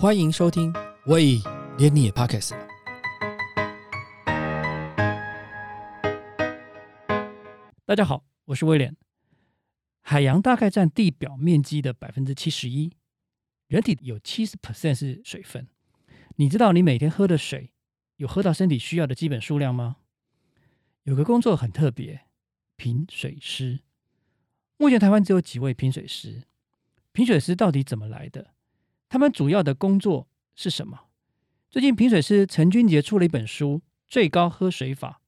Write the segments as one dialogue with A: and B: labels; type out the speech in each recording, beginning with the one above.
A: 欢迎收听，喂，连你也 Podcast 了。大家好，我是威廉。海洋大概占地表面积的百分之七十一，人体有七十 percent 是水分。你知道你每天喝的水有喝到身体需要的基本数量吗？有个工作很特别，品水师。目前台湾只有几位品水师。品水师到底怎么来的？他们主要的工作是什么？最近品水师陈君杰出了一本书《最高喝水法》。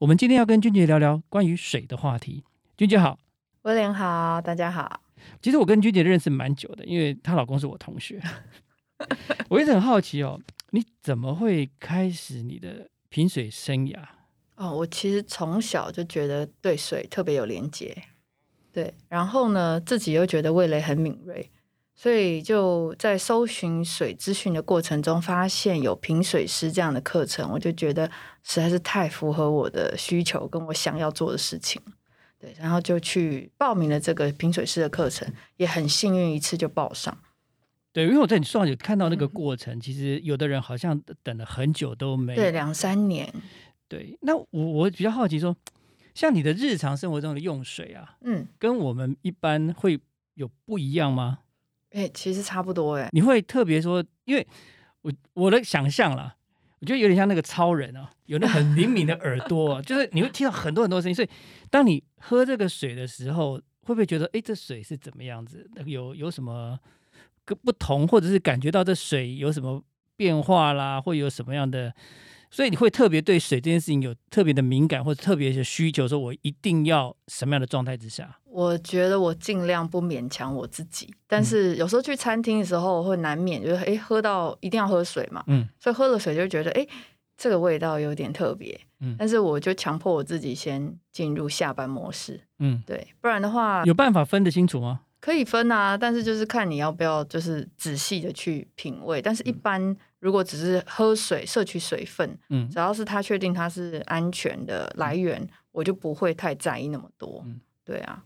A: 我们今天要跟君杰聊聊关于水的话题。君杰好，
B: 威廉好，大家好。
A: 其实我跟君杰认识蛮久的，因为她老公是我同学。我一直很好奇哦，你怎么会开始你的品水生涯？
B: 哦，我其实从小就觉得对水特别有连结，对，然后呢，自己又觉得味蕾很敏锐，所以就在搜寻水资讯的过程中，发现有品水师这样的课程，我就觉得实在是太符合我的需求，跟我想要做的事情。对，然后就去报名了这个品水师的课程，也很幸运一次就报上。
A: 对，因为我在你书上有看到那个过程，其实有的人好像等了很久都没
B: 对两三年。
A: 对，那我我比较好奇说，像你的日常生活中的用水啊，嗯，跟我们一般会有不一样吗？
B: 哎，其实差不多哎。
A: 你会特别说，因为我我的想象啦。我觉得有点像那个超人啊，有那很灵敏的耳朵，就是你会听到很多很多声音。所以，当你喝这个水的时候，会不会觉得，哎，这水是怎么样子？有有什么不同，或者是感觉到这水有什么变化啦，或有什么样的？所以你会特别对水这件事情有特别的敏感，或者特别的需求，说我一定要什么样的状态之下？
B: 我觉得我尽量不勉强我自己，但是有时候去餐厅的时候会难免就是哎喝到一定要喝水嘛，嗯，所以喝了水就觉得哎这个味道有点特别，嗯，但是我就强迫我自己先进入下班模式，嗯，对，不然的话
A: 有办法分得清楚吗？
B: 可以分啊，但是就是看你要不要就是仔细的去品味，但是一般。如果只是喝水摄取水分，嗯，只要是他确定它是安全的来源，我就不会太在意那么多。嗯，对啊。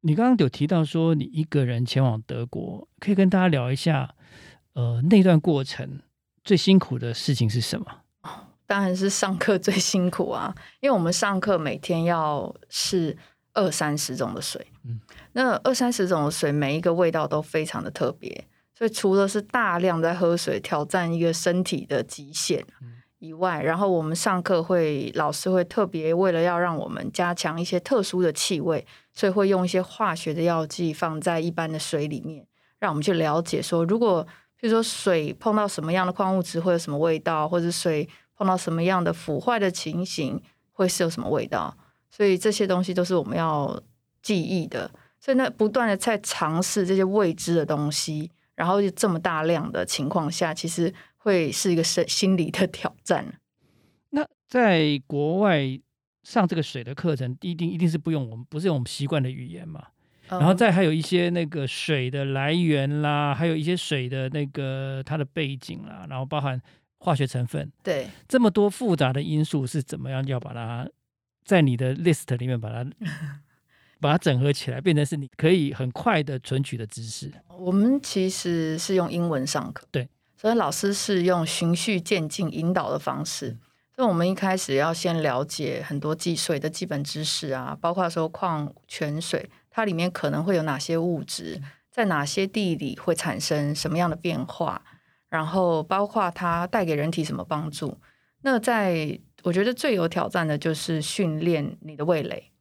A: 你刚刚有提到说你一个人前往德国，可以跟大家聊一下，呃，那段过程最辛苦的事情是什么？
B: 当然是上课最辛苦啊，因为我们上课每天要试二三十种的水，嗯，那二三十种的水每一个味道都非常的特别。所以除了是大量在喝水挑战一个身体的极限以外，然后我们上课会老师会特别为了要让我们加强一些特殊的气味，所以会用一些化学的药剂放在一般的水里面，让我们去了解说，如果比如说水碰到什么样的矿物质会有什么味道，或者水碰到什么样的腐坏的情形会是有什么味道。所以这些东西都是我们要记忆的。所以那不断的在尝试这些未知的东西。然后这么大量的情况下，其实会是一个心心理的挑战。
A: 那在国外上这个水的课程，一定一定是不用我们不是用我们习惯的语言嘛？然后再还有一些那个水的来源啦，还有一些水的那个它的背景啦，然后包含化学成分，
B: 对，
A: 这么多复杂的因素是怎么样要把它在你的 list 里面把它。把它整合起来，变成是你可以很快的存取的知识。
B: 我们其实是用英文上课，
A: 对，
B: 所以老师是用循序渐进引导的方式。所以我们一开始要先了解很多计水的基本知识啊，包括说矿泉水它里面可能会有哪些物质，在哪些地理会产生什么样的变化，然后包括它带给人体什么帮助。那在我觉得最有挑战的就是训练你的味蕾。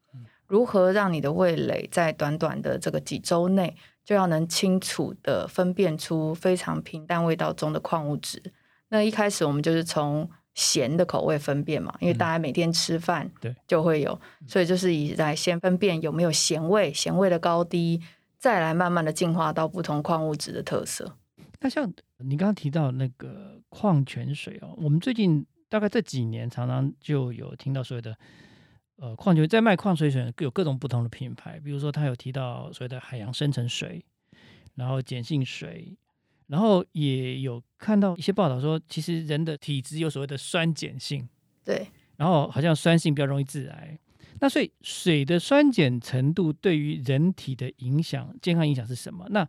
B: 如何让你的味蕾在短短的这个几周内就要能清楚的分辨出非常平淡味道中的矿物质？那一开始我们就是从咸的口味分辨嘛，因为大家每天吃饭
A: 对
B: 就会有，所以就是以来先分辨有没有咸味，咸味的高低，再来慢慢的进化到不同矿物质的特色。
A: 那像你刚刚提到那个矿泉水哦，我们最近大概这几年常常就有听到所谓的。呃，矿泉在卖矿泉水有各种不同的品牌，比如说他有提到所谓的海洋深层水，然后碱性水，然后也有看到一些报道说，其实人的体质有所谓的酸碱性，
B: 对，
A: 然后好像酸性比较容易致癌。那所以水的酸碱程度对于人体的影响、健康影响是什么？那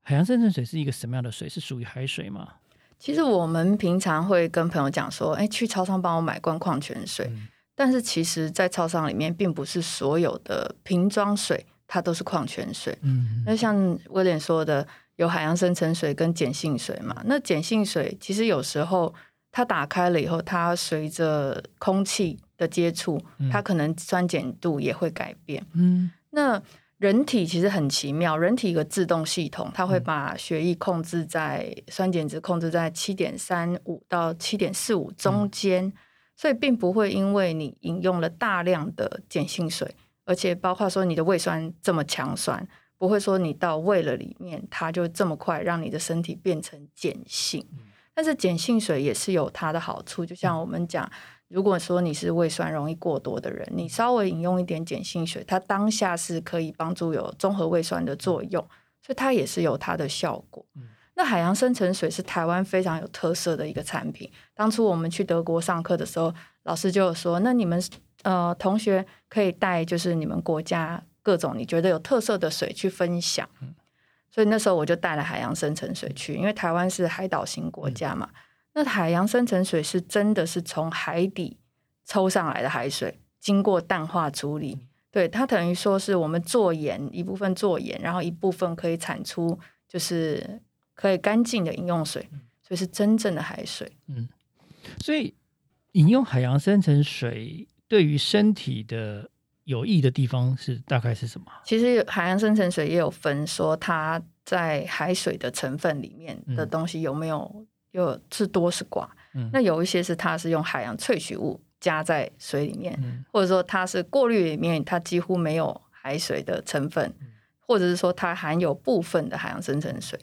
A: 海洋深层水是一个什么样的水？是属于海水吗？
B: 其实我们平常会跟朋友讲说，哎，去超商帮我买罐矿泉水。但是其实，在超商里面，并不是所有的瓶装水它都是矿泉水。嗯，那像威廉说的，有海洋深层水跟碱性水嘛。那碱性水其实有时候它打开了以后，它随着空气的接触，它可能酸碱度也会改变。嗯，那。人体其实很奇妙，人体一个自动系统，它会把血液控制在酸碱值控制在七点三五到七点四五中间，所以并不会因为你饮用了大量的碱性水，而且包括说你的胃酸这么强酸，不会说你到胃了里面，它就这么快让你的身体变成碱性。但是碱性水也是有它的好处，就像我们讲。如果说你是胃酸容易过多的人，你稍微饮用一点碱性水，它当下是可以帮助有综合胃酸的作用，所以它也是有它的效果。那海洋深层水是台湾非常有特色的一个产品。当初我们去德国上课的时候，老师就有说，那你们呃同学可以带就是你们国家各种你觉得有特色的水去分享。所以那时候我就带了海洋深层水去，因为台湾是海岛型国家嘛。那海洋深层水是真的是从海底抽上来的海水，经过淡化处理，对它等于说是我们做盐一部分做盐，然后一部分可以产出就是可以干净的饮用水，所以是真正的海水。嗯，
A: 所以饮用海洋深层水对于身体的有益的地方是大概是什么？
B: 其实海洋深层水也有分说它在海水的成分里面的东西有没有。有是多是寡，那有一些是它是用海洋萃取物加在水里面，或者说它是过滤里面它几乎没有海水的成分，或者是说它含有部分的海洋深层水。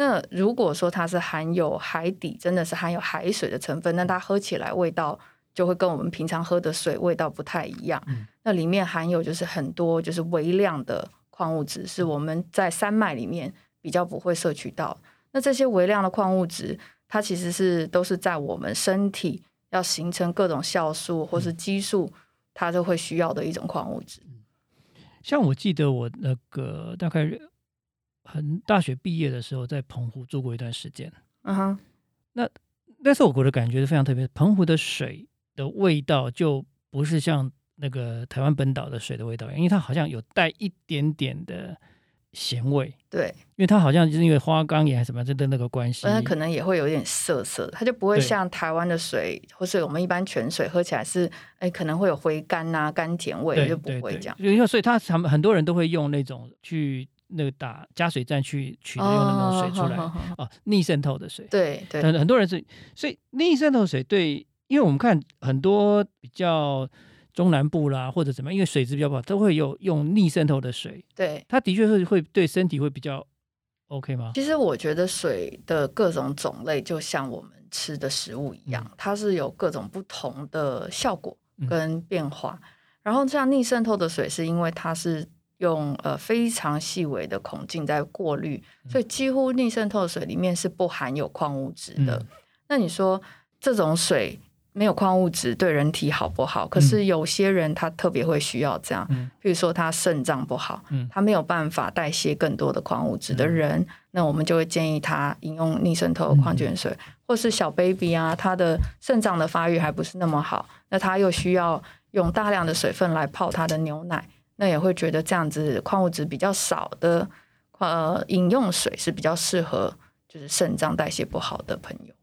B: 那如果说它是含有海底真的是含有海水的成分，那它喝起来味道就会跟我们平常喝的水味道不太一样。那里面含有就是很多就是微量的矿物质，是我们在山脉里面比较不会摄取到。那这些微量的矿物质。它其实是都是在我们身体要形成各种酵素或是激素，它都会需要的一种矿物质。
A: 像我记得我那个大概很大学毕业的时候，在澎湖住过一段时间。嗯哼，那那时候我的感觉是非常特别，澎湖的水的味道就不是像那个台湾本岛的水的味道，因为它好像有带一点点的。咸味，
B: 对，
A: 因为它好像就是因为花岗岩还是什么这的那个关系，
B: 它可能也会有点涩涩，它就不会像台湾的水，或是我们一般泉水喝起来是，哎，可能会有回甘呐、甘甜味，就不会这样。
A: 因为所以它他们很多人都会用那种去那个打加水站去取用那种水出来，哦，逆渗透的水，
B: 对对，
A: 很很多人是，所以逆渗透水对，因为我们看很多比较。中南部啦，或者怎么样，因为水质比较不好，都会有用逆渗透的水。
B: 对，
A: 它的确是会对身体会比较 OK 吗？
B: 其实我觉得水的各种种类，就像我们吃的食物一样，它是有各种不同的效果跟变化。然后像逆渗透的水，是因为它是用呃非常细微的孔径在过滤，所以几乎逆渗透水里面是不含有矿物质的。那你说这种水？没有矿物质对人体好不好？可是有些人他特别会需要这样，比如说他肾脏不好，他没有办法代谢更多的矿物质的人，那我们就会建议他饮用逆渗透矿泉水，或是小 baby 啊，他的肾脏的发育还不是那么好，那他又需要用大量的水分来泡他的牛奶，那也会觉得这样子矿物质比较少的呃饮用水是比较适合就是肾脏代谢不好的朋友。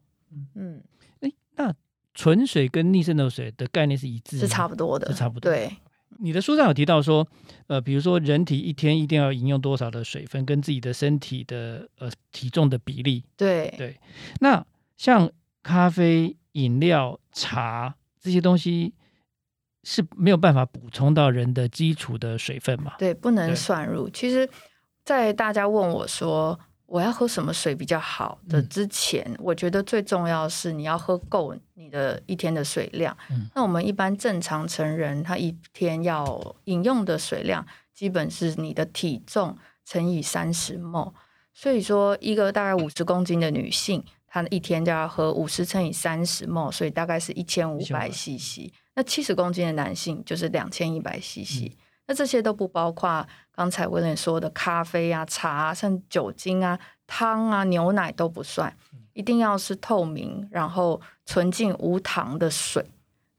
A: 嗯，哎，那。纯水跟逆渗透水的概念是一致，
B: 是差不多的，
A: 是差不多。
B: 对，
A: 你的书上有提到说，呃，比如说人体一天一定要饮用多少的水分，跟自己的身体的呃体重的比例。
B: 对
A: 对。那像咖啡、饮料、茶这些东西是没有办法补充到人的基础的水分嘛？
B: 对，不能算入。其实，在大家问我说。我要喝什么水比较好的之前，我觉得最重要是你要喝够你的一天的水量。那我们一般正常成人，他一天要饮用的水量，基本是你的体重乘以三十 m 所以说，一个大概五十公斤的女性，她一天就要喝五十乘以三十 m 所以大概是一千五百 cc。那七十公斤的男性就是两千一百 cc。那这些都不包括刚才威廉说的咖啡啊、茶啊、像酒精啊、汤啊、牛奶都不算，一定要是透明，然后纯净无糖的水。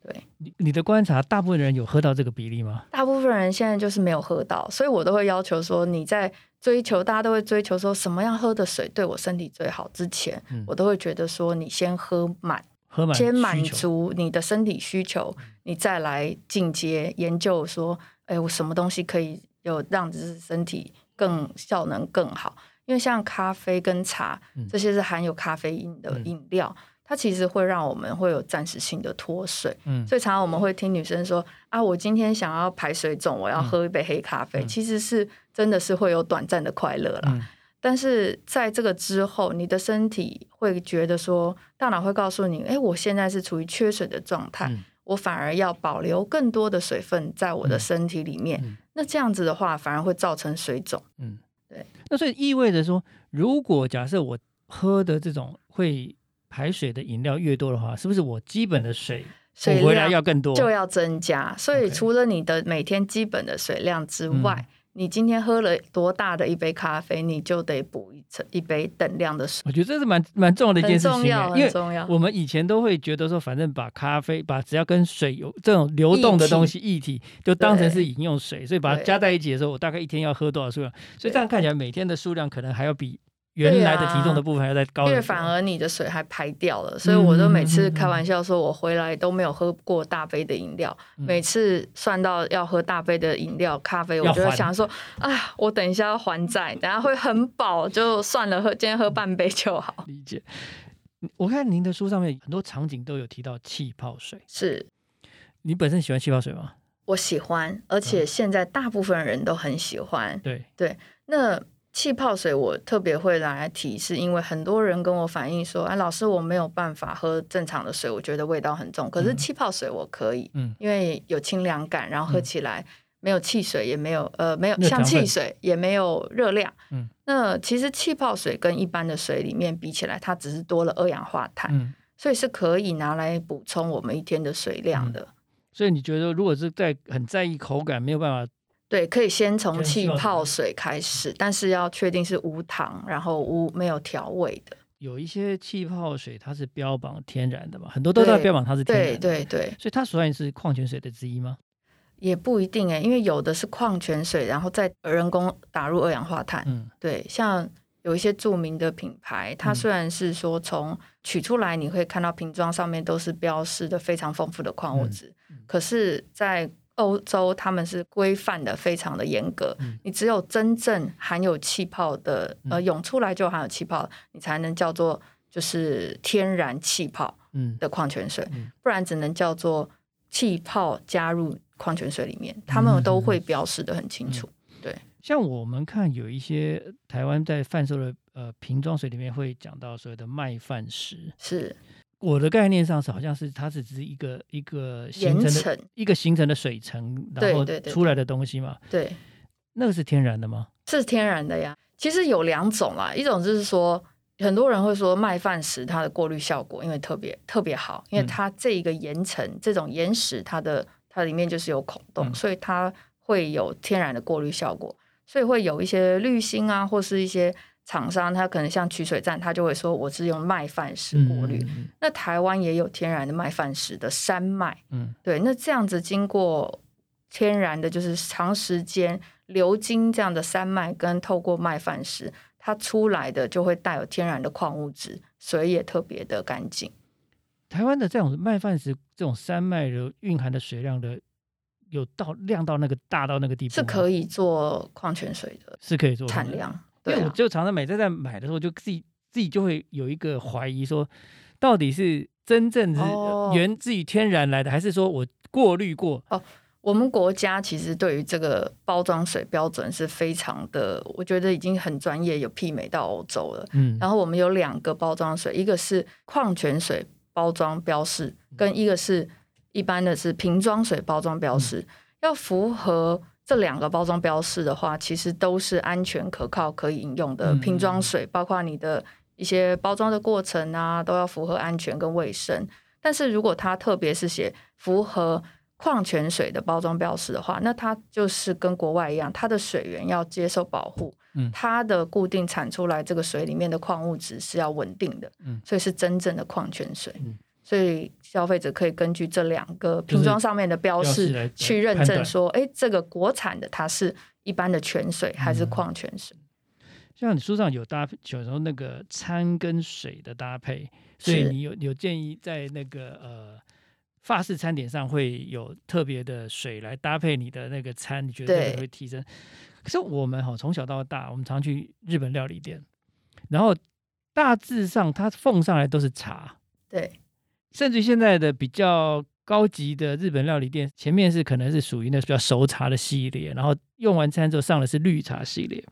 B: 对，
A: 你你的观察，大部分人有喝到这个比例吗？
B: 大部分人现在就是没有喝到，所以我都会要求说，你在追求，大家都会追求说什么样喝的水对我身体最好之前，我都会觉得说，你先喝满，
A: 喝满，
B: 先满足你的身体需求，你再来进阶研究说，哎，我什么东西可以有让就是身体更效能更好？因为像咖啡跟茶这些是含有咖啡因的饮料。它其实会让我们会有暂时性的脱水，嗯，所以常常我们会听女生说啊，我今天想要排水肿，我要喝一杯黑咖啡，其实是真的是会有短暂的快乐啦。但是在这个之后，你的身体会觉得说，大脑会告诉你，哎，我现在是处于缺水的状态，我反而要保留更多的水分在我的身体里面，那这样子的话，反而会造成水肿。嗯，对。
A: 那所以意味着说，如果假设我喝的这种会排水的饮料越多的话，是不是我基本的水水回来要更多，
B: 就要增加？所以除了你的每天基本的水量之外，你今天喝了多大的一杯咖啡，你就得补一层一杯等量的水。
A: 我觉得这是蛮蛮重要的一件事情，
B: 因为
A: 我们以前都会觉得说，反正把咖啡把只要跟水有这种流动的东西液体，就当成是饮用水，所以把它加在一起的时候，我大概一天要喝多少数量？所以这样看起来，每天的数量可能还要比。原来的体重的部分要再高，
B: 因为反而你的水还排掉了，所以我都每次开玩笑说，我回来都没有喝过大杯的饮料。每次算到要喝大杯的饮料咖啡，我就想说，啊，我等一下要还债，等下会很饱，就算了，喝今天喝半杯就好。
A: 理解。我看您的书上面很多场景都有提到气泡水，
B: 是
A: 你本身喜欢气泡水吗？
B: 我喜欢，而且现在大部分人都很喜欢。
A: 对
B: 对，那。气泡水我特别会来提，是因为很多人跟我反映说：“哎，老师，我没有办法喝正常的水，我觉得味道很重。可是气泡水我可以，嗯，因为有清凉感，然后喝起来没有汽水，也没有呃没有像汽水，也没有热量。嗯，那其实气泡水跟一般的水里面比起来，它只是多了二氧化碳，所以是可以拿来补充我们一天的水量的。
A: 所以你觉得，如果是在很在意口感，没有办法。
B: 对，可以先从气泡水开始，但是要确定是无糖，然后无没有调味的。
A: 有一些气泡水它是标榜天然的嘛，很多都在标榜它是天然。
B: 对对对，
A: 所以它算是矿泉水的之一吗？
B: 也不一定哎，因为有的是矿泉水，然后再人工打入二氧化碳。嗯，对，像有一些著名的品牌，它虽然是说从取出来，你会看到瓶装上面都是标示的非常丰富的矿物质，可是，在欧洲他们是规范的非常的严格，你只有真正含有气泡的，呃，涌出来就含有气泡，你才能叫做就是天然气泡的矿泉水，不然只能叫做气泡加入矿泉水里面，他们都会标示的很清楚。对，
A: 像我们看有一些台湾在贩售的呃瓶装水里面会讲到所谓的麦饭石，
B: 是。
A: 我的概念上是，好像是它是只是一个一个形成的一个形成的水层，然后出来的东西嘛。
B: 对，
A: 那个是天然的吗？
B: 是天然的呀。其实有两种啦，一种就是说，很多人会说麦饭石它的过滤效果因为特别特别好，因为它这一个岩层这种岩石，它的它里面就是有孔洞，所以它会有天然的过滤效果，所以会有一些滤芯啊，或是一些。厂商他可能像取水站，他就会说我是用麦饭石过滤。那台湾也有天然的麦饭石的山脉，嗯，对。那这样子经过天然的，就是长时间流经这样的山脉，跟透过麦饭石，它出来的就会带有天然的矿物质，水也特别的干净。
A: 台湾的这种麦饭石这种山脉的蕴含的水量的，有到量到那个大到那个地步，
B: 是可以做矿泉水的，
A: 是可以做
B: 产量。
A: 因为我就常常每次在买的时候，就自己自己就会有一个怀疑，说到底是真正是源自于天然来的，还是说我过滤过？
B: 哦，我们国家其实对于这个包装水标准是非常的，我觉得已经很专业，有媲美到欧洲了。嗯，然后我们有两个包装水，一个是矿泉水包装标示，跟一个是一般的是瓶装水包装标示，要符合。这两个包装标示的话，其实都是安全可靠、可以饮用的瓶装水，包括你的一些包装的过程啊，都要符合安全跟卫生。但是如果它特别是写符合矿泉水的包装标识的话，那它就是跟国外一样，它的水源要接受保护，嗯，它的固定产出来这个水里面的矿物质是要稳定的，嗯，所以是真正的矿泉水，嗯，所以消费者可以根据这两个瓶装上面的标示去认证说，哎，这个国产的它是一般的泉水还是矿泉水？
A: 像你书上有搭配，有时候那个餐跟水的搭配，所以你有有建议在那个呃。法式餐点上会有特别的水来搭配你的那个餐，你觉得会提升？可是我们哈从小到大，我们常去日本料理店，然后大致上它奉上来都是茶，
B: 对，
A: 甚至现在的比较高级的日本料理店，前面是可能是属于那比较熟茶的系列，然后用完餐之后上的是绿茶系列。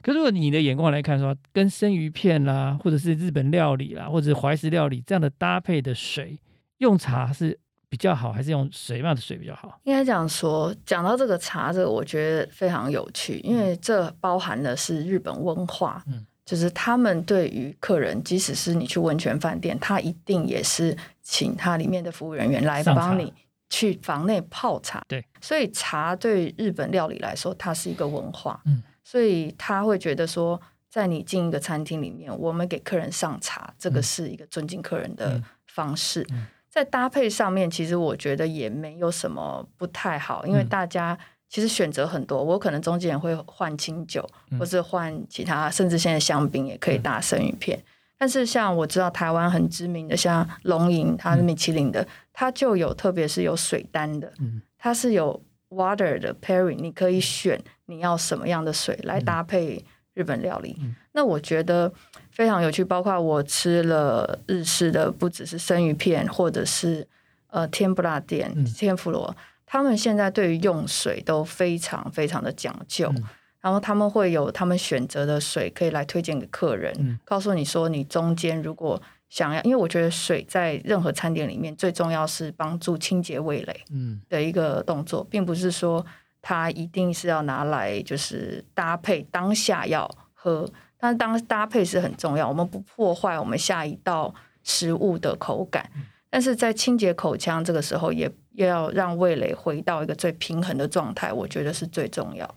A: 可如果你的眼光来看，说跟生鱼片啦，或者是日本料理啦，或者是怀石料理这样的搭配的水。用茶是比较好，还是用水样的水比较好？
B: 应该讲说，讲到这个茶，这个我觉得非常有趣，因为这包含的是日本文化，嗯，就是他们对于客人，即使是你去温泉饭店，他一定也是请他里面的服务人员来帮你去房内泡茶，
A: 对，
B: 所以茶对日本料理来说，它是一个文化，嗯，所以他会觉得说，在你进一个餐厅里面，我们给客人上茶，这个是一个尊敬客人的方式。在搭配上面，其实我觉得也没有什么不太好，因为大家其实选择很多。我可能中间也会换清酒，或是换其他，甚至现在香槟也可以搭生鱼片。但是像我知道台湾很知名的，像龙吟，它是米其林的，它就有特别是有水单的，它是有 water 的 pairing，你可以选你要什么样的水来搭配日本料理。那我觉得。非常有趣，包括我吃了日式的，不只是生鱼片，或者是呃天不辣店、天妇罗，他们现在对于用水都非常非常的讲究，然后他们会有他们选择的水可以来推荐给客人，告诉你说你中间如果想要，因为我觉得水在任何餐点里面最重要是帮助清洁味蕾的一个动作，并不是说它一定是要拿来就是搭配当下要喝。但是当搭配是很重要，我们不破坏我们下一道食物的口感，但是在清洁口腔这个时候，也要让味蕾回到一个最平衡的状态，我觉得是最重要。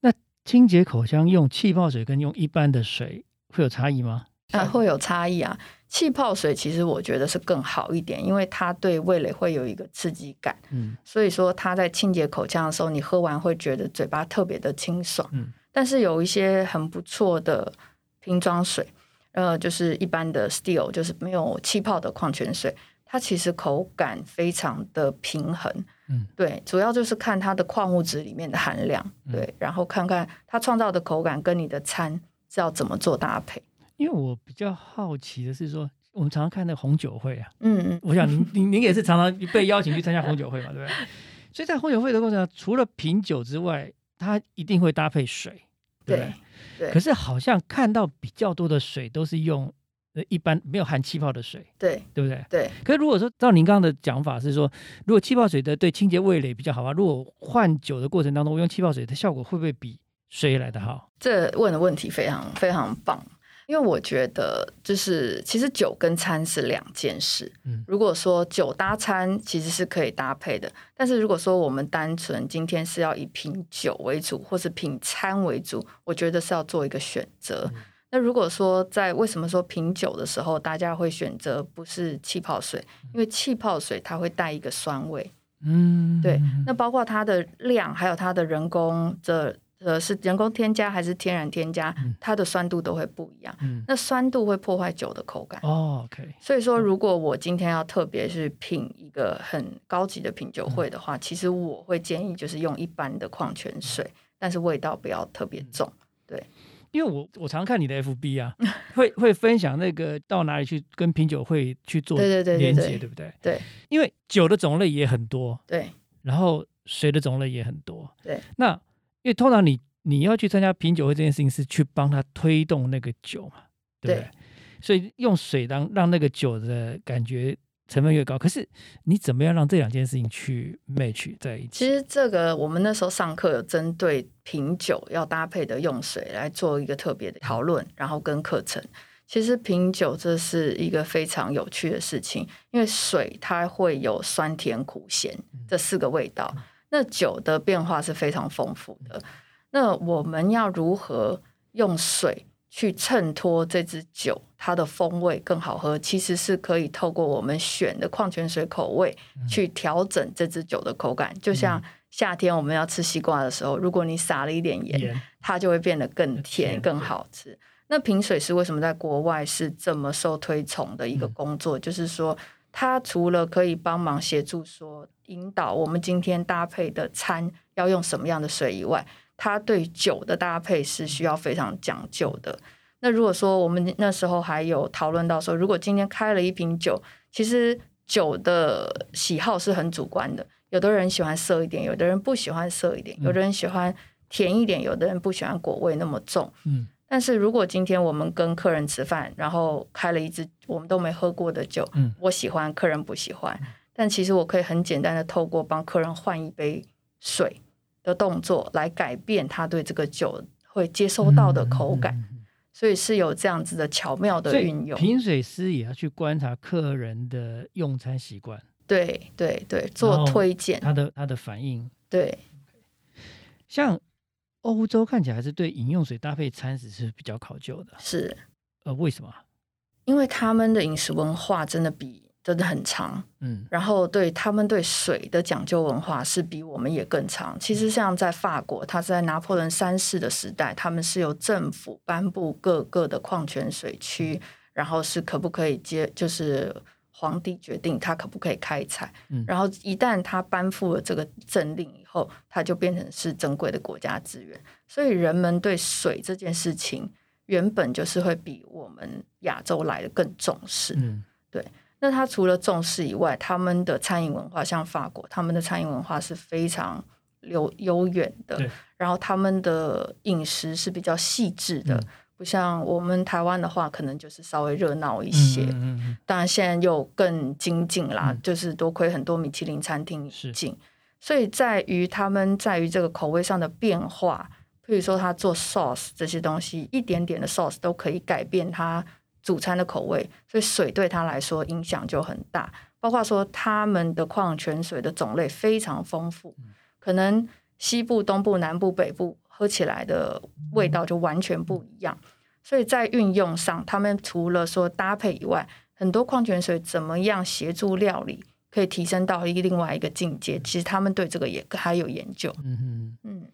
A: 那清洁口腔用气泡水跟用一般的水会有差异吗？
B: 啊，会有差异啊。气泡水其实我觉得是更好一点，因为它对味蕾会有一个刺激感，嗯，所以说它在清洁口腔的时候，你喝完会觉得嘴巴特别的清爽，嗯。但是有一些很不错的瓶装水，呃，就是一般的 Steel，就是没有气泡的矿泉水，它其实口感非常的平衡。嗯，对，主要就是看它的矿物质里面的含量，对，然后看看它创造的口感跟你的餐是要怎么做搭配。
A: 因为我比较好奇的是说，我们常常看那红酒会啊，嗯嗯，我想您 您您也是常常被邀请去参加红酒会嘛，对不对？所以在红酒会的过程，除了品酒之外，它一定会搭配水，对
B: 对。
A: 可是好像看到比较多的水都是用呃一般没有含气泡的水，
B: 对
A: 对不对？
B: 对。
A: 可是如果说照您刚刚的讲法是说，如果气泡水的对清洁味蕾比较好啊，如果换酒的过程当中我用气泡水，它效果会不会比水来的好？
B: 这问的问题非常非常棒。因为我觉得，就是其实酒跟餐是两件事。嗯，如果说酒搭餐其实是可以搭配的，但是如果说我们单纯今天是要以品酒为主，或是品餐为主，我觉得是要做一个选择。那如果说在为什么说品酒的时候，大家会选择不是气泡水？因为气泡水它会带一个酸味。嗯，对。那包括它的量，还有它的人工的。呃，是人工添加还是天然添加，它的酸度都会不一样。那酸度会破坏酒的口感。
A: 哦，OK。
B: 所以说，如果我今天要特别是品一个很高级的品酒会的话，其实我会建议就是用一般的矿泉水，但是味道不要特别重。对，
A: 因为我我常看你的 FB 啊，会会分享那个到哪里去跟品酒会去做连接，对不对？
B: 对，
A: 因为酒的种类也很多，
B: 对，
A: 然后水的种类也很多，
B: 对，
A: 那。因为通常你你要去参加品酒会这件事情是去帮他推动那个酒嘛，对不对？所以用水当让那个酒的感觉成分越高。可是你怎么样让这两件事情去 match 在一起？
B: 其实这个我们那时候上课有针对品酒要搭配的用水来做一个特别的讨论，然后跟课程。其实品酒这是一个非常有趣的事情，因为水它会有酸甜苦咸这四个味道，那酒的变化是非常丰富的。那我们要如何用水？去衬托这支酒，它的风味更好喝，其实是可以透过我们选的矿泉水口味去调整这支酒的口感。就像夏天我们要吃西瓜的时候，如果你撒了一点盐，它就会变得更甜、更好吃。那品水师为什么在国外是这么受推崇的一个工作？就是说，它除了可以帮忙协助说引导我们今天搭配的餐要用什么样的水以外，它对酒的搭配是需要非常讲究的。那如果说我们那时候还有讨论到说，如果今天开了一瓶酒，其实酒的喜好是很主观的。有的人喜欢涩一点，有的人不喜欢涩一点，有的人喜欢甜一点，有的人不喜欢果味那么重。嗯。但是如果今天我们跟客人吃饭，然后开了一支我们都没喝过的酒，嗯，我喜欢，客人不喜欢，但其实我可以很简单的透过帮客人换一杯水。的动作来改变他对这个酒会接收到的口感，所以是有这样子的巧妙的运用。
A: 品水师也要去观察客人的用餐习惯，
B: 对对对，做推荐
A: 他的他的反应。
B: 对，
A: 像欧洲看起来还是对饮用水搭配餐食是比较考究的，
B: 是
A: 呃为什么？
B: 因为他们的饮食文化真的比。真的很长，嗯，然后对他们对水的讲究文化是比我们也更长。其实像在法国，它是在拿破仑三世的时代，他们是由政府颁布各个的矿泉水区，然后是可不可以接，就是皇帝决定他可不可以开采。然后一旦他颁布了这个政令以后，它就变成是珍贵的国家资源。所以人们对水这件事情原本就是会比我们亚洲来的更重视，嗯，对。那他除了重视以外，他们的餐饮文化像法国，他们的餐饮文化是非常悠悠远的。然后他们的饮食是比较细致的，不像我们台湾的话，可能就是稍微热闹一些。当然现在又更精进啦，就是多亏很多米其林餐厅进。所以在于他们在于这个口味上的变化，譬如说他做 sauce 这些东西，一点点的 sauce 都可以改变他。主餐的口味，所以水对他来说影响就很大。包括说他们的矿泉水的种类非常丰富，可能西部、东部、南部、北部喝起来的味道就完全不一样。所以在运用上，他们除了说搭配以外，很多矿泉水怎么样协助料理，可以提升到一个另外一个境界。其实他们对这个也还有研究。嗯
A: 嗯嗯。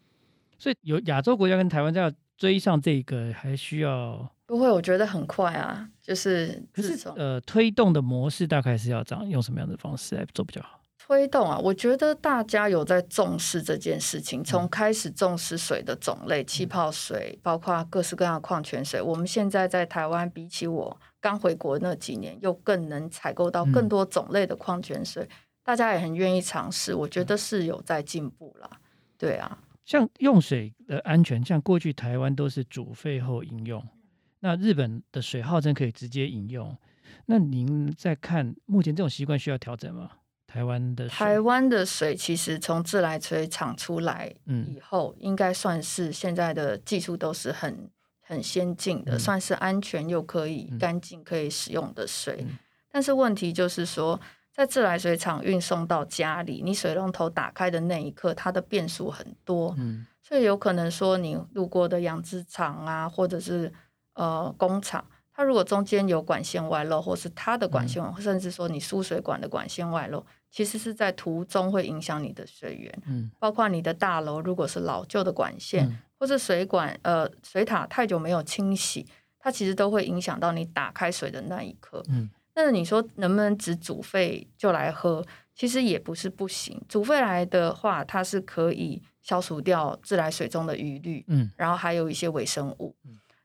A: 所以有亚洲国家跟台湾要追上这个，还需要。
B: 不会，我觉得很快啊，就是
A: 可是呃，推动的模式大概是要这样，用什么样的方式来做比较好？
B: 推动啊，我觉得大家有在重视这件事情，从开始重视水的种类，气泡水，包括各式各样的矿泉水。我们现在在台湾，比起我刚回国那几年，又更能采购到更多种类的矿泉水，大家也很愿意尝试。我觉得是有在进步了，对啊。
A: 像用水的安全，像过去台湾都是煮沸后饮用。那日本的水号称可以直接饮用，那您在看目前这种习惯需要调整吗？台湾的
B: 台湾的水其实从自来水厂出来以后，应该算是现在的技术都是很很先进的，算是安全又可以干净可以使用的水。但是问题就是说，在自来水厂运送到家里，你水龙头打开的那一刻，它的变数很多，嗯，所以有可能说你路过的养殖场啊，或者是呃，工厂它如果中间有管线外漏，或是它的管线，甚至说你输水管的管线外漏，其实是在途中会影响你的水源。嗯，包括你的大楼如果是老旧的管线，或是水管呃水塔太久没有清洗，它其实都会影响到你打开水的那一刻。嗯，那你说能不能只煮沸就来喝？其实也不是不行，煮沸来的话，它是可以消除掉自来水中的余氯，嗯，然后还有一些微生物。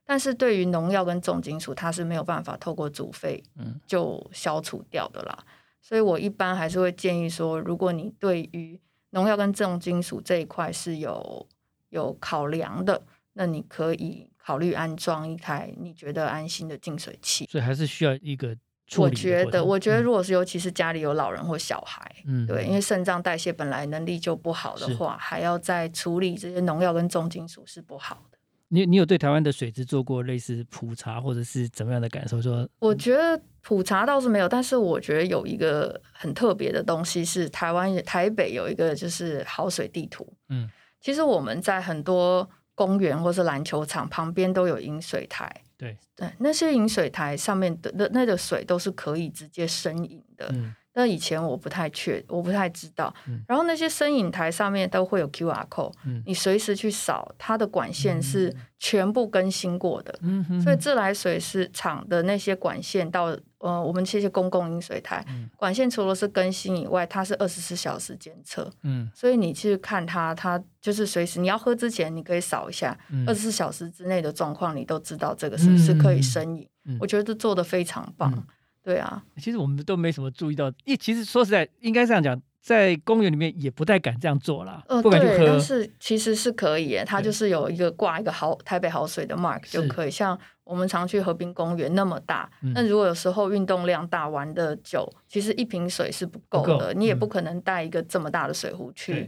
B: 但是对于农药跟重金属，它是没有办法透过煮沸就消除掉的啦。所以我一般还是会建议说，如果你对于农药跟重金属这一块是有有考量的，那你可以考虑安装一台你觉得安心的净水器。
A: 所以还是需要一个
B: 我觉得，我觉得如果是尤其是家里有老人或小孩，嗯，对，因为肾脏代谢本来能力就不好的话，还要再处理这些农药跟重金属是不好的。
A: 你你有对台湾的水质做过类似普查或者是怎么样的感受？说
B: 我觉得普查倒是没有，但是我觉得有一个很特别的东西是台湾台北有一个就是好水地图。嗯，其实我们在很多公园或是篮球场旁边都有饮水台。
A: 对
B: 对，那些饮水台上面的那那个水都是可以直接生饮的。嗯。那以前我不太确，我不太知道。然后那些生饮台上面都会有 Q R code，你随时去扫，它的管线是全部更新过的。所以自来水是厂的那些管线到呃我们这些公共饮水台管线，除了是更新以外，它是二十四小时监测。嗯，所以你去看它，它就是随时你要喝之前，你可以扫一下，二十四小时之内的状况，你都知道这个是不是可以生饮。我觉得做的非常棒。对啊，
A: 其实我们都没什么注意到，因其实说实在，应该这样讲，在公园里面也不太敢这样做啦，不敢去喝。
B: 但是其实是可以，它就是有一个挂一个好台北好水的 mark 就可以。像我们常去河滨公园那么大，那如果有时候运动量大玩的久，其实一瓶水是不够的，你也不可能带一个这么大的水壶去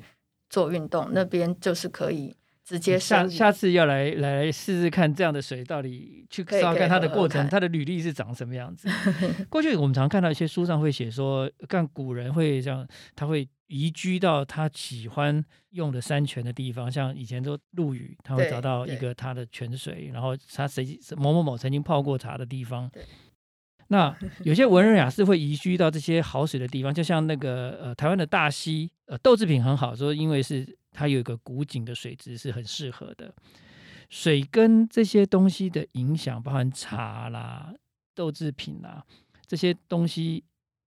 B: 做运动，那边就是可以。直接
A: 下下次要来来试试看这样的水到底去烧看它的过程，它的履历是长什么样子。过去我们常看到一些书上会写说，看古人会这样，他会移居到他喜欢用的山泉的地方，像以前都陆羽，他会找到一个他的泉水，然后他谁某某某曾经泡过茶的地方。那有些文人雅士会移居到这些好水的地方，就像那个呃台湾的大溪，呃豆制品很好，说因为是。它有一个古井的水质是很适合的，水跟这些东西的影响，包含茶啦、豆制品啦这些东西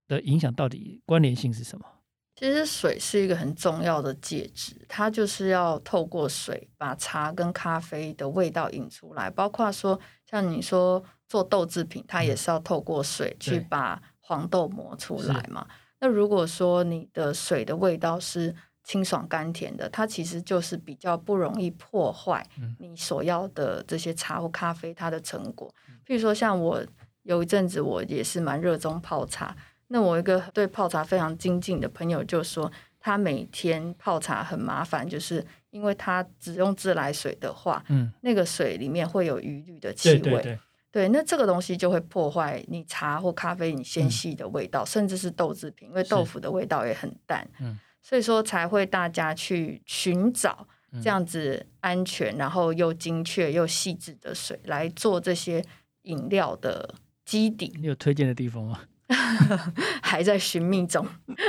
A: 的影响，到底关联性是什么？
B: 其实水是一个很重要的介质，它就是要透过水把茶跟咖啡的味道引出来，包括说像你说做豆制品，它也是要透过水去把黄豆磨出来嘛。那如果说你的水的味道是清爽甘甜的，它其实就是比较不容易破坏你所要的这些茶或咖啡它的成果。譬如说，像我有一阵子我也是蛮热衷泡茶，那我一个对泡茶非常精进的朋友就说，他每天泡茶很麻烦，就是因为他只用自来水的话，嗯，那个水里面会有余氯的气味，对，那这个东西就会破坏你茶或咖啡你纤细的味道，甚至是豆制品，因为豆腐的味道也很淡，嗯。所以说才会大家去寻找这样子安全，然后又精确又细致的水来做这些饮料的基底。
A: 你有推荐的地方吗？
B: 还在寻觅中。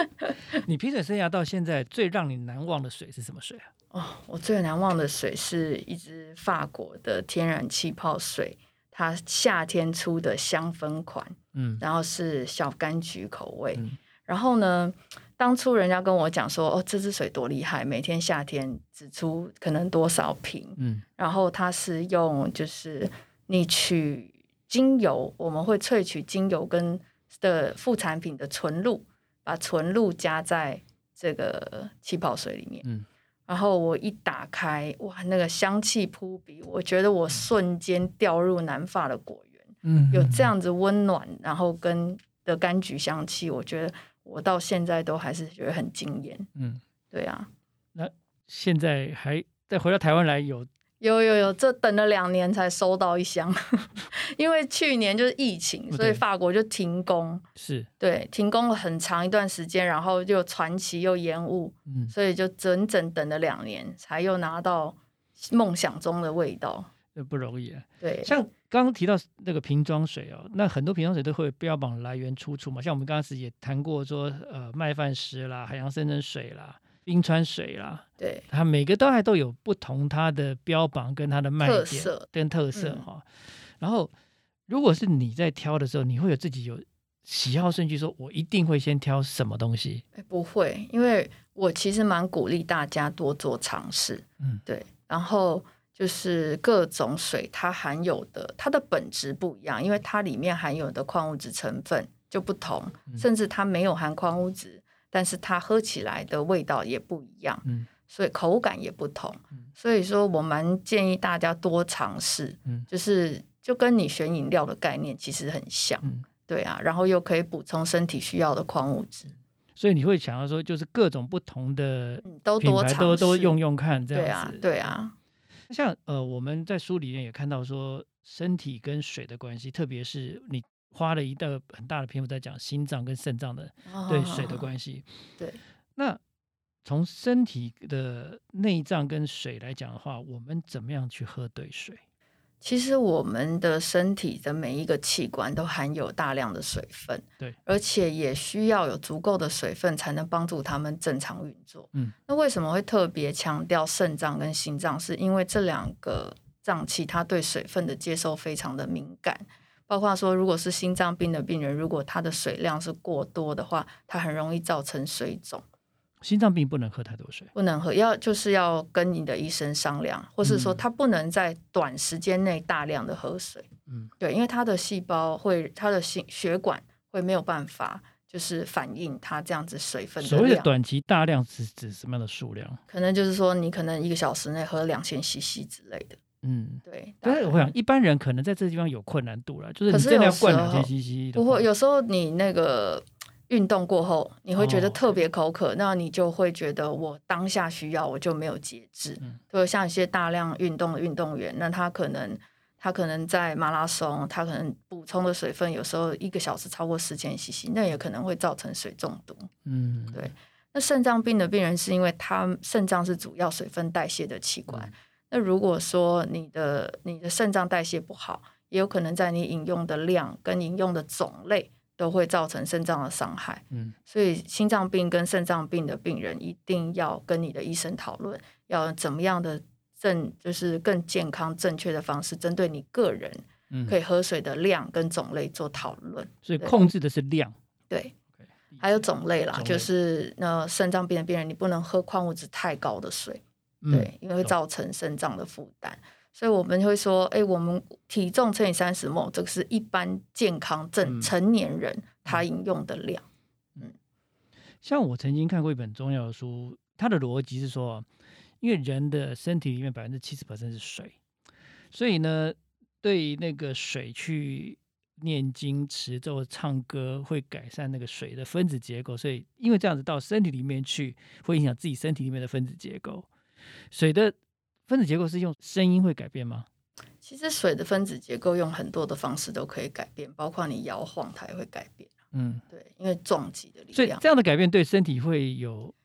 A: 你评审生涯到现在最让你难忘的水是什么水啊？
B: 哦，我最难忘的水是一支法国的天然气泡水，它夏天出的香氛款，嗯，然后是小柑橘口味，然后呢？当初人家跟我讲说，哦，这支水多厉害，每天夏天只出可能多少瓶，嗯，然后它是用就是你取精油，我们会萃取精油跟的副产品的纯露，把纯露加在这个气泡水里面，嗯，然后我一打开，哇，那个香气扑鼻，我觉得我瞬间掉入南法的果园，嗯，有这样子温暖，然后跟的柑橘香气，我觉得。我到现在都还是觉得很惊艳，嗯，对啊。
A: 那现在还再回到台湾来，有
B: 有有有，这等了两年才收到一箱，因为去年就是疫情，所以法国就停工，
A: 是
B: 对停工了很长一段时间，然后又传奇又延误，嗯，所以就整整等了两年，才又拿到梦想中的味道。
A: 这不容易啊！
B: 对，
A: 像刚刚提到那个瓶装水哦，那很多瓶装水都会标榜来源出处嘛。像我们刚开始也谈过说，呃，麦饭石啦、海洋深层水啦、冰川水啦，
B: 对，
A: 它每个都还都有不同它的标榜跟它的卖点跟特色哈。然后，如果是你在挑的时候，你会有自己有喜好顺序，说我一定会先挑什么东西？
B: 哎不会，因为我其实蛮鼓励大家多做尝试。嗯，对，然后。就是各种水，它含有的它的本质不一样，因为它里面含有的矿物质成分就不同，甚至它没有含矿物质，但是它喝起来的味道也不一样，嗯，所以口感也不同，所以说我蛮建议大家多尝试，嗯，就是就跟你选饮料的概念其实很像，对啊，然后又可以补充身体需要的矿物质，
A: 所以你会想要说，就是各种不同的
B: 都多尝
A: 都都用用看，这样
B: 子，对啊，对啊。
A: 像呃，我们在书里面也看到说，身体跟水的关系，特别是你花了一个很大的篇幅在讲心脏跟肾脏的对水的关系。
B: 对，
A: 那从身体的内脏跟水来讲的话，我们怎么样去喝对水？
B: 其实我们的身体的每一个器官都含有大量的水分，
A: 对，
B: 而且也需要有足够的水分才能帮助他们正常运作。嗯，那为什么会特别强调肾脏跟心脏？是因为这两个脏器它对水分的接收非常的敏感，包括说，如果是心脏病的病人，如果他的水量是过多的话，它很容易造成水肿。
A: 心脏病不能喝太多水，
B: 不能喝，要就是要跟你的医生商量，或是说他不能在短时间内大量的喝水。嗯，对，因为他的细胞会，他的心血管会没有办法，就是反映他这样子水分。
A: 所谓的短期大量是指什么样的数量？
B: 可能就是说你可能一个小时内喝两千 CC 之类的。嗯，对。
A: 但是我想一般人可能在这个地方有困难度了，就是你真的要灌两千 CC，
B: 不会，有时候你那个。运动过后，你会觉得特别口渴，那你就会觉得我当下需要，我就没有节制。就像一些大量运动的运动员，那他可能他可能在马拉松，他可能补充的水分有时候一个小时超过四千 CC，那也可能会造成水中毒。嗯，对。那肾脏病的病人是因为他肾脏是主要水分代谢的器官，那如果说你的你的肾脏代谢不好，也有可能在你饮用的量跟饮用的种类。都会造成肾脏的伤害，嗯，所以心脏病跟肾脏病的病人一定要跟你的医生讨论，要怎么样的正就是更健康正确的方式，针对你个人可以喝水的量跟种类做讨论。
A: 所以控制的是量，
B: 对，还有种类啦，就是那肾脏病的病人，你不能喝矿物质太高的水，对，因为会造成肾脏的负担。所以我们会说，哎，我们体重乘以三十梦这个是一般健康正成年人他饮用的量。
A: 嗯，像我曾经看过一本中药书，它的逻辑是说，因为人的身体里面百分之七十是水，所以呢，对那个水去念经、持咒、唱歌，会改善那个水的分子结构。所以，因为这样子到身体里面去，会影响自己身体里面的分子结构，水的。分子结构是用声音会改变吗？
B: 其实水的分子结构用很多的方式都可以改变，包括你摇晃它也会改变。嗯，对，因为撞击的力量。
A: 所以这样的改变对身体会有？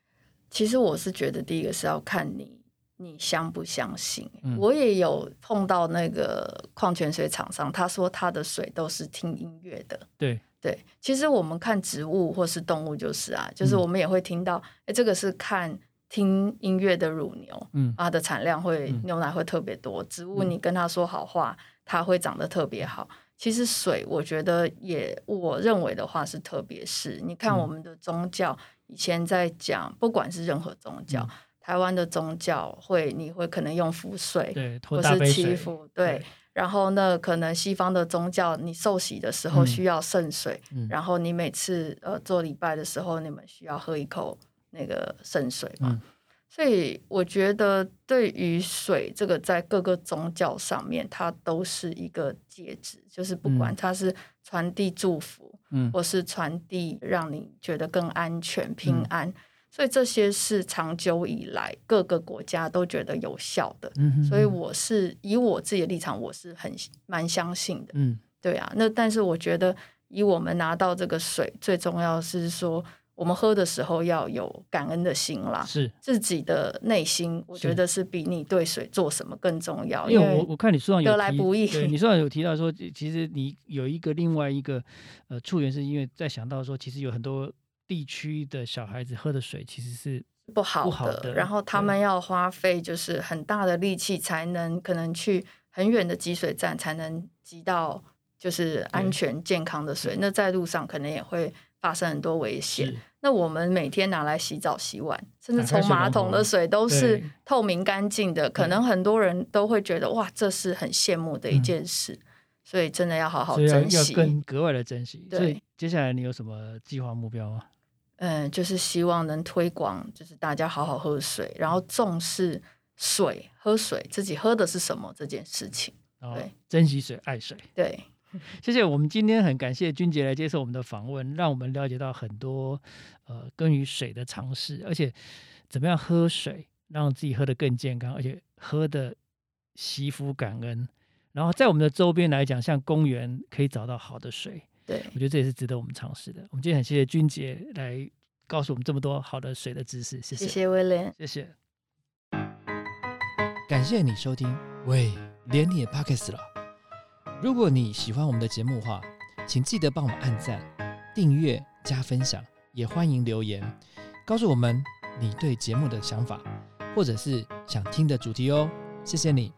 B: 其实我是觉得第一个是要看你你相不相信。我也有碰到那个矿泉水厂商，他说他的水都是听音乐的。
A: 对
B: 对，其实我们看植物或是动物就是啊，就是我们也会听到，哎，这个是看。听音乐的乳牛，嗯，它的产量会牛奶会特别多。植物你跟它说好话，它会长得特别好。其实水，我觉得也，我认为的话是特别是。你看我们的宗教以前在讲，不管是任何宗教，台湾的宗教会，你会可能用浮水，
A: 对，
B: 或是祈福，对。然后那可能西方的宗教，你受洗的时候需要圣水，然后你每次呃做礼拜的时候，你们需要喝一口。那个圣水嘛，所以我觉得对于水这个，在各个宗教上面，它都是一个介质，就是不管它是传递祝福，嗯，或是传递让你觉得更安全、平安，所以这些是长久以来各个国家都觉得有效的。嗯，所以我是以我自己的立场，我是很蛮相信的。嗯，对啊，那但是我觉得以我们拿到这个水，最重要是说。我们喝的时候要有感恩的心啦，
A: 是
B: 自己的内心，我觉得是比你对水做什么更重要。
A: 因为我我看你书上有
B: 得来不易，
A: 对你书上有提到说，其实你有一个另外一个呃触源，是因为在想到说，其实有很多地区的小孩子喝的水其实是
B: 不好的，然后他们要花费就是很大的力气，才能可能去很远的集水站，才能集到就是安全健康的水。那在路上可能也会。发生很多危险。那我们每天拿来洗澡、洗碗，甚至冲马桶的水都是透明干净的。可能很多人都会觉得哇，这是很羡慕的一件事。所以真的要好好珍惜，
A: 要更格外的珍惜。对，接下来你有什么计划目标吗？
B: 嗯，就是希望能推广，就是大家好好喝水，然后重视水、喝水，自己喝的是什么这件事情。对，
A: 珍惜水，爱水。
B: 对。
A: 谢谢，我们今天很感谢君杰来接受我们的访问，让我们了解到很多呃关于水的常识，而且怎么样喝水让自己喝得更健康，而且喝的惜福感恩。然后在我们的周边来讲，像公园可以找到好的水，
B: 对
A: 我觉得这也是值得我们尝试的。我们今天很谢谢君杰来告诉我们这么多好的水的知识，谢
B: 谢谢威廉，
A: 谢谢。感谢你收听，喂，连你也 Pockets 了。如果你喜欢我们的节目的话，请记得帮我们按赞、订阅、加分享，也欢迎留言告诉我们你对节目的想法，或者是想听的主题哦。谢谢你。